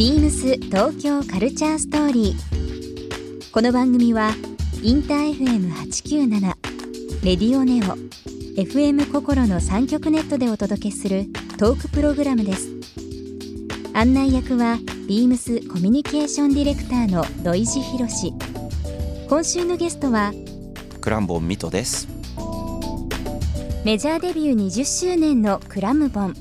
ビームス東京カルチャーストーリー。この番組はインター FM897 レディオネオ FM 心の三極ネットでお届けするトークプログラムです。案内役はビームスコミュニケーションディレクターの土井博志。今週のゲストはクランボンミトですメジャーデビュー20周年のクラムボン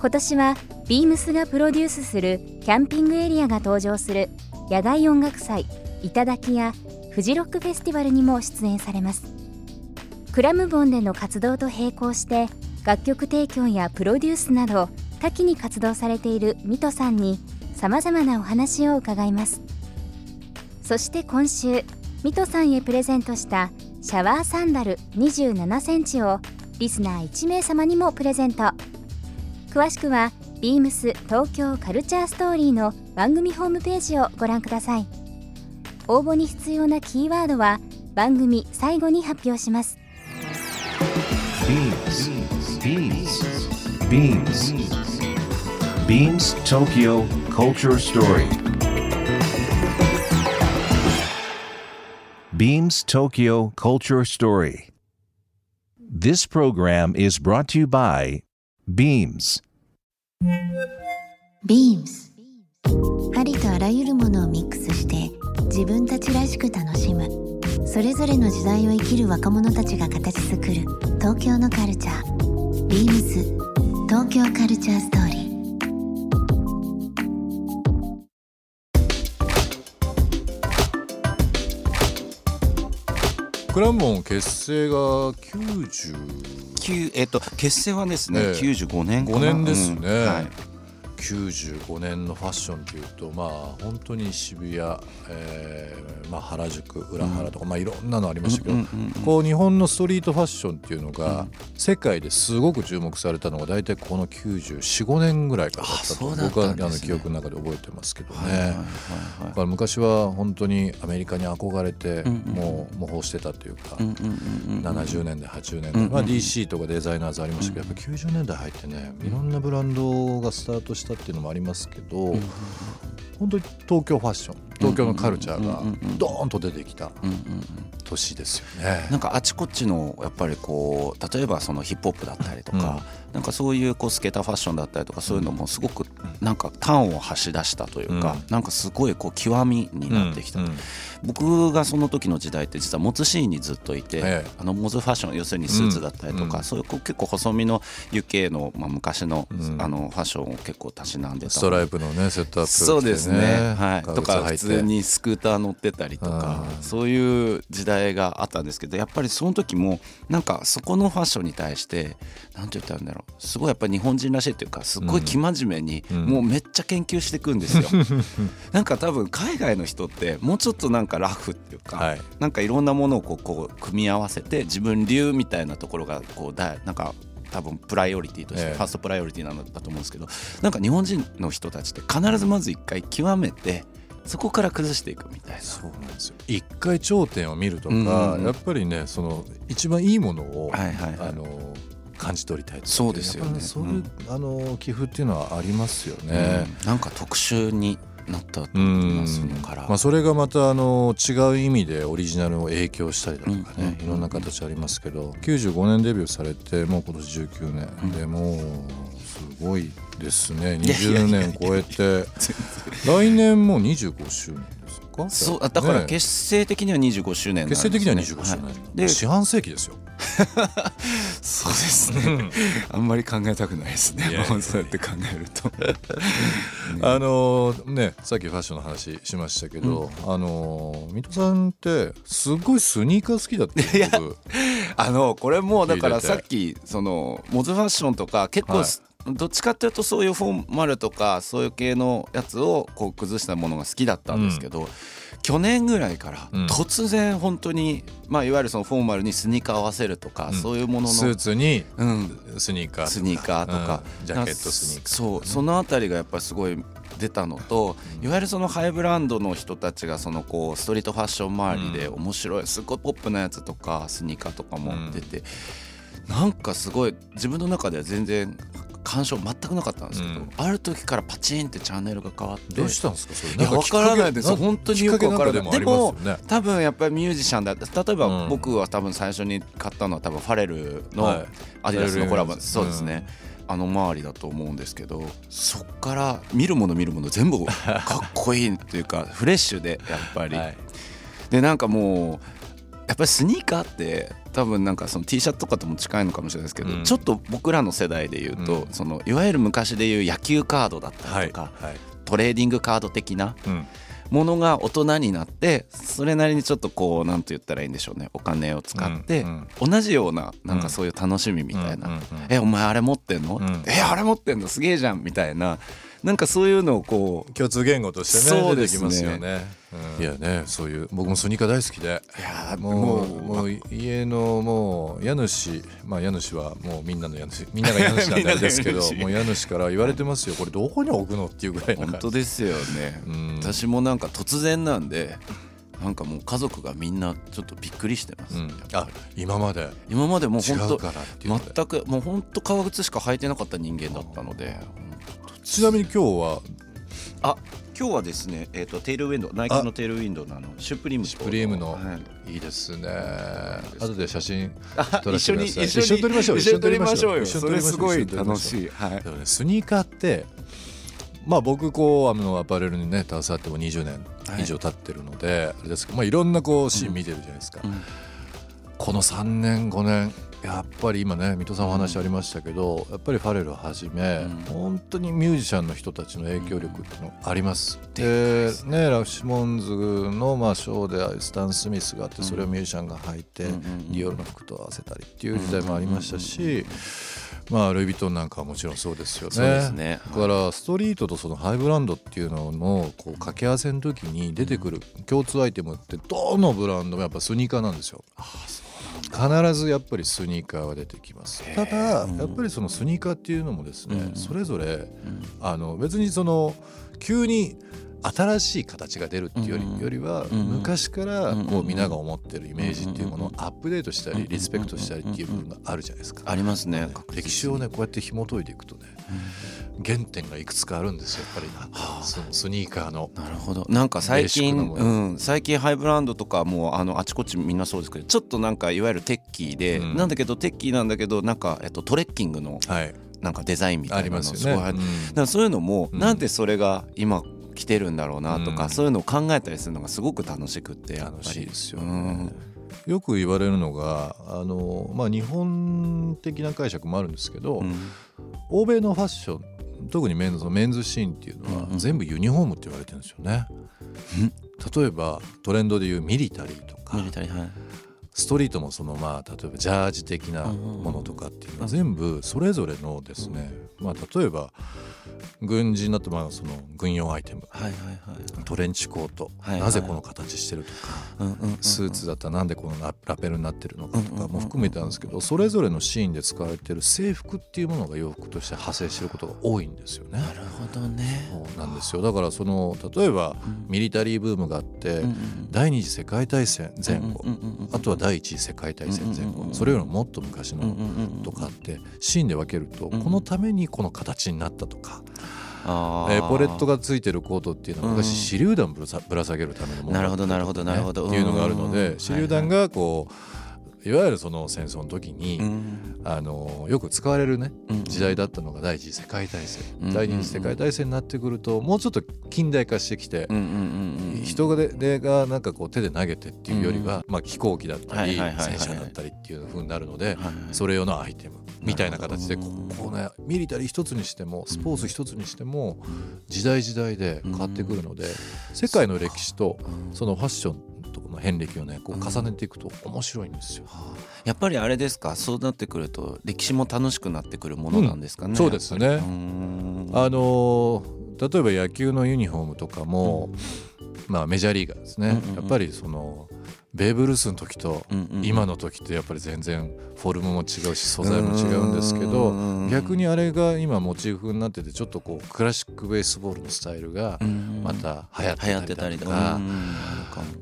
今年はビームスがプロデュースするキャンピングエリアが登場する野外音楽祭頂やフジロックフェスティバルにも出演されます。クラムボンでの活動と並行して楽曲提供やプロデュースなど多岐に活動されているミトさんにさまざまなお話を伺います。そして今週ミトさんへプレゼントしたシャワーサンダル27センチをリスナー1名様にもプレゼント。詳しくはビームス東京カルチャーストーリーの番組ホームページをご覧ください。応募に必要なキーワードは番組最後に発表します。ビームスビームスビームスビームス東京カルチャーストーリービームス東京カルチャーストーリー This program is brought to you by Beams. ビームスありとあらゆるものをミックスして自分たちらしく楽しむ。それぞれの時代を生きる若者たちが形作る東京のカルチャー。ビームス東京カルチャーストーリー。クラモン結成が95きゅえっと結成はですね、ええ。95年かな。年ですね、うん。はい、95年のファッションというとまあ本当に渋谷、えーまあ、原宿裏原とか、まあ、いろんなのありましたけど、うんうんうんうん。こう日本のストリートファッションっていうのが、世界ですごく注目されたのが大体この945年ぐらいからだったと僕はあの記憶の中で覚えてますけどね。はいはいはいだから昔は本当にアメリカに憧れてうんうんもう模倣してたというか、うんうんうんうん70年代80年代、うんうんまあ、DC とかデザイナーズありましたけど、やっぱ90年代入ってねいろんなブランドがスタートしたっていうのもありますけど、本当に東京ファッション東京のカルチャーがうんうんうんうんドーンと出てきたうんうんうん年ですよね。なんかあちこちのやっぱりこう例えばそのヒップホップだったりとか、なんかそういうこうスケーターファッションだったりとかそういうのもすごくなんか端を走出したというか、うん。なんかすごいこう極みになってきた、うんうん僕がその時の時代って実はモツシーンにずっといて、ええ。あのモズファッション要するにスーツだったりとか、うん。そういうこう結構細身の UK の、まあ、昔の,、うん。あのファッションを結構たしなんでた。ストライプのねセットアップそうですね、はい、革とか普通にスクーター乗ってたりとかうん。そういう時代があったんですけどやっぱりその時もなんかそこのファッションに対して何て言ったらいいんだろう。すごいやっぱり日本人らしいというかすごい生真面目に、うん。もうめっちゃ研究していくんですよ。なんか多分海外の人ってもうちょっとなんかラフっていうか、はい。なんかいろんなものをこうこう組み合わせて自分流みたいなところがこうだなんか多分プライオリティとしてええ。ファーストプライオリティなんだと思うんですけどなんか日本人の人たちって必ずまず一回極めてそこから崩していくみたいな。そうなんですよ。一回頂点を見るとか、うんうんうん。やっぱりねその一番いいものを、はいはいはい。あの感じ取りたいそうですよね。そういう、あの寄付っていうのはありますよね。うん。なんか特殊になったとう思いんますのから、まあ、それがまたあの違う意味でオリジナルを影響したりだとかね、うんうんいろんな形ありますけど95年デビューされてもう今年19年、でもうすごいですね。いやいやい20や。年超えて。来年もう25周年ですか？そうだからね結成的には25周年ね、結成的には25周年、はい。で四半世紀ですよ。そうですね。あんまり考えたくないですね。そうやって考えると。あのねさっきファッションの話しましたけど、あの水戸さんってすごいスニーカー好きだっていや僕。あのこれもうだからさっきそのモズファッションとか結構、はいどっちかっていうとそういうフォーマルとかそういう系のやつをこう崩したものが好きだったんですけど、去年ぐらいからうん。突然本当に、まあいわゆるそのフォーマルにスニーカー合わせるとか、うん。そういうものスーの、ツにうん、スニーカーとか。スニーカーとか、うん。ジャケットスニーカーそう。そのあたりがやっぱりすごい出たのと、いわゆるそのハイブランドの人たちがそのこうストリートファッション周りで面白いすごいポップなやつとかスニーカーとかも出て、なんかすごい自分の中では全然干渉全くなかったんですけど、うん。ある時からパチンってチャンネルが変わってどうしたんですかそれ？いやわからないです。本当によくわからない。でもありますよね。多分やっぱりミュージシャンだ例えばうん。僕は多分最初に買ったのは多分ファレルのはい。アディダスのコラボ、ファレルそうですね、あの周りだと思うんですけどそっから見るもの見るもの全部 かっこいいっていうかフレッシュでやっぱり、はい。でなんかもうやっぱりスニーカーって多分なんかその T シャツとかとも近いのかもしれないですけど、うん。ちょっと僕らの世代で言うと、うん。そのいわゆる昔で言う野球カードだったはいりとか、はいトレーディングカード的なうん。ものが大人になってそれなりにちょっとこうなんて言ったらいいんでしょうねお金を使って、うん。同じようななんかそういう楽しみみたいな「うんうんうん。えお前あれ持ってんの？うん。えあれ持ってんの？すげえじゃん」みたいななんかそういうのをこう共通言語としてね出てきますよね、いやねそういう僕もスニーカー大好きで。いやーももううもう家のもう家主まあ家主はもうみんなの家主 みんなが家主なんですけどもう家主から言われてますよ。これどこに置くのっていうぐらいな。本当ですよね、うん。私もなんか突然なんでなんかもう家族がみんなちょっとびっくりしてます、うん。あ今まで。今までもう本当全くもう本当革靴しか履いてなかった人間だったのでちなみに今日は？あ今日はですね、えー、とテールウィンドウナイキのテールウィンドウのあのシュプリームとシュプリームの。はい。いいですね。後で写真あ撮らせてください。一緒に一緒に撮りましょう一緒に撮りましょうよ。それ一緒に撮りましょう。すごい楽しい。はい。ね。スニーカーってまあ僕こうあのアパレルにね携わっても20年以上経ってるので、あれですけど、まあ、いろんなこうシーン見てるじゃないですか、うん。この3年5年やっぱり今ね水戸さんお話ありましたけど、やっぱりファレルをはじめ、うん。本当にミュージシャンの人たちの影響力ってのあります。でね。ラフ・シモンズのまあショーでスタン・スミスがあってそれをミュージシャンが履いて、うんうんうん。ディオールの服と合わせたりっていう時代もありましたし、まあルイ・ヴィトンなんかはもちろんそうですよね。ね。だからストリートとそのハイブランドっていうののこう掛け合わせの時に出てくる共通アイテムってどのブランドもやっぱスニーカーなんですよ。必ずやっぱりスニーカーは出てきます。ただやっぱりそのスニーカーっていうのもですね、うん。それぞれあの別にその急に新しい形が出るっていうより,、うんよりはうん昔からこううん。みんなが思ってるイメージっていうものをうんアップデートしたりリスペクトしたりっていう部分があるじゃないですか。ありますね歴史をねこうやって紐解いていくとね原点がいくつかあるんですよやっぱりそのスニーカーの。なるほど。なんか最近、うん、最近ハイブランドとかもうあのあちこちみんなそうですけどちょっとなんかいわゆるテッキーで、うん。なんだけどテッキーなんだけどなんか、えっと、トレッキングのはい、なんかデザインみたあいなのりますよね。すごいあるうん。だからそういうのも、うん。なんでそれが今来てるんだろうなとか、うん。そういうのを考えたりするのがすごく楽しくって楽しいですよね。うん。よく言われるのがあの、まあ、日本的な解釈もあるんですけど、うん。欧米のファッション特にメンズのメンズシーンっていうのはうんうん。全部ユニフォームって言われてるんですよね。例えばトレンドでいうミリタリーとか。ミリタリーはいストリートもそのまあ例えばジャージ的なものとかっていうのは全部それぞれのですね、まあ、例えば軍人だとまあその軍用アイテム。はいはいはい。トレンチコート、なぜこの形してるとか、スーツだったらなんでこのララペルになってるのかとかも含めてなんですけどそれぞれのシーンで使われてる制服っていうものが洋服として派生してることが多いんですよね。なるほどね。なんですよ。だからその例えばうん。ミリタリーブームがあって、第二次世界大戦前後、あとは第一次世界大戦前後それよりももっと昔のとかってシーンで分けるとうんこのためにこの形になったとか、あえーポレットがついてるコートっていうのはうん昔手榴弾ぶらさぶら下げるためのものなるほどなるほどなるほど。っていうのがあるのうんで手榴弾がこういわゆるその戦争の時に、うんあのよく使われるねうん時代だったのが第一次世界大戦、うん第二次世界大戦になってくるともうちょっと近代化してきて、うんうんうんうん人がででがなんかこう手で投げてっていうよりは、まあ、飛行機だったり戦車だったりっていう風になるので、それ用のアイテムみたいな形でここうねミリタリー一つにしてもスポーツ一つにしても時代時代で変わってくるので世界の歴史とそのファッションとの遍歴をねこう重ねていくと面白いんですよ。やっぱりあれですか？そうなってくると歴史も楽しくなってくるものなんですかね、うん。そうですね。あのー例えば野球のユニフォームとかも、まあ、メジャーリーガーですね、うんうんうん。やっぱりそのベーブ・ルースの時と今の時ってやっぱり全然フォルムも違うし素材も違うんですけどうん逆にあれが今モチーフになっててちょっとこうクラシックベースボールのスタイルがうんまた流行っっててたりとか。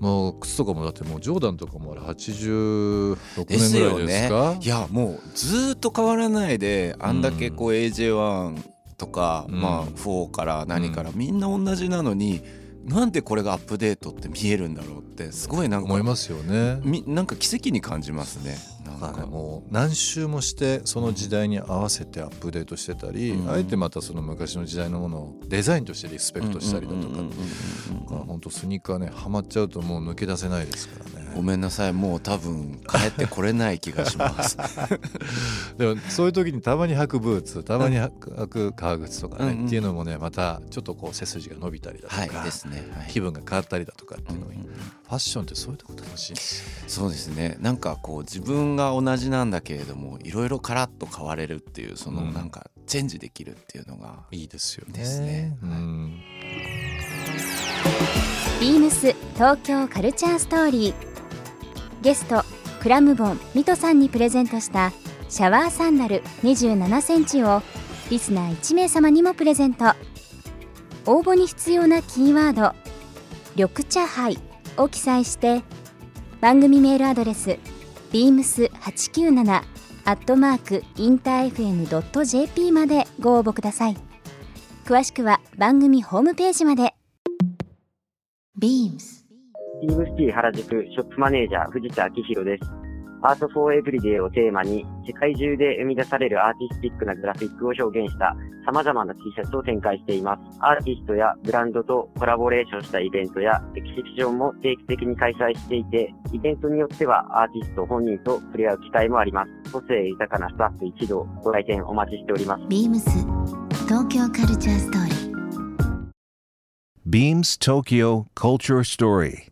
ももう靴とかもだってもうジョーダンとかもあれ86ですよ年ぐらいですねか？いやもうずーっと変わらないであんだけこう AJ1 とか、うん。まあ4から何からみんな同じなのになんでこれがアップデートって見えるんだろうってすごいなんか思いますよね。みなんか奇跡に感じますね。なんだからかもう何周もしてその時代に合わせてアップデートしてたり、うん。あえてまたその昔の時代のものをデザインとしてリスペクトしたりだとか本当スニーカーねハマっちゃうともう抜け出せないですからね。ごめんなさい。もう多分帰ってこれない気がします。でもそういう時にたまに履くブーツたまに履く革靴とかね、うん。うん。っていうのもねまたちょっとこう背筋が伸びたりだとか、はいですね、はい。気分が変わったりだとかっていうのがいい、うんうんうん。ファッションってそういうとこ楽しい。そうですね。なんかこう自分が同じなんだけれどもいろいろカラッと変われるっていうそのうん。なんかチェンジできるっていうのが、いいですよね。ですね。うん。ビームス東京カルチャーストーリーゲストクラムボンミトさんにプレゼントしたシャワーサンダル2 7センチをリスナー1名様にもプレゼント。応募に必要なキーワード「緑茶杯」を記載して番組メールアドレス beams897 アットマークインター FM.jp までご応募ください。詳しくは番組ホームページまで。BEAMS BEAMS T 原宿ショップマネージャー藤田明宏です。 Art for Everyday をテーマに世界中で生み出されるアーティスティックなグラフィックを表現した様々な T シャツを展開しています。アーティストやブランドとコラボレーションしたイベントやエキシビションも定期的に開催していて、イベントによってはアーティスト本人と触れ合う機会もあります。個性豊かなスタッフ一同ご来店お待ちしております。BEAMS 東京カルチャーストーリー Beams Tokyo Culture Story.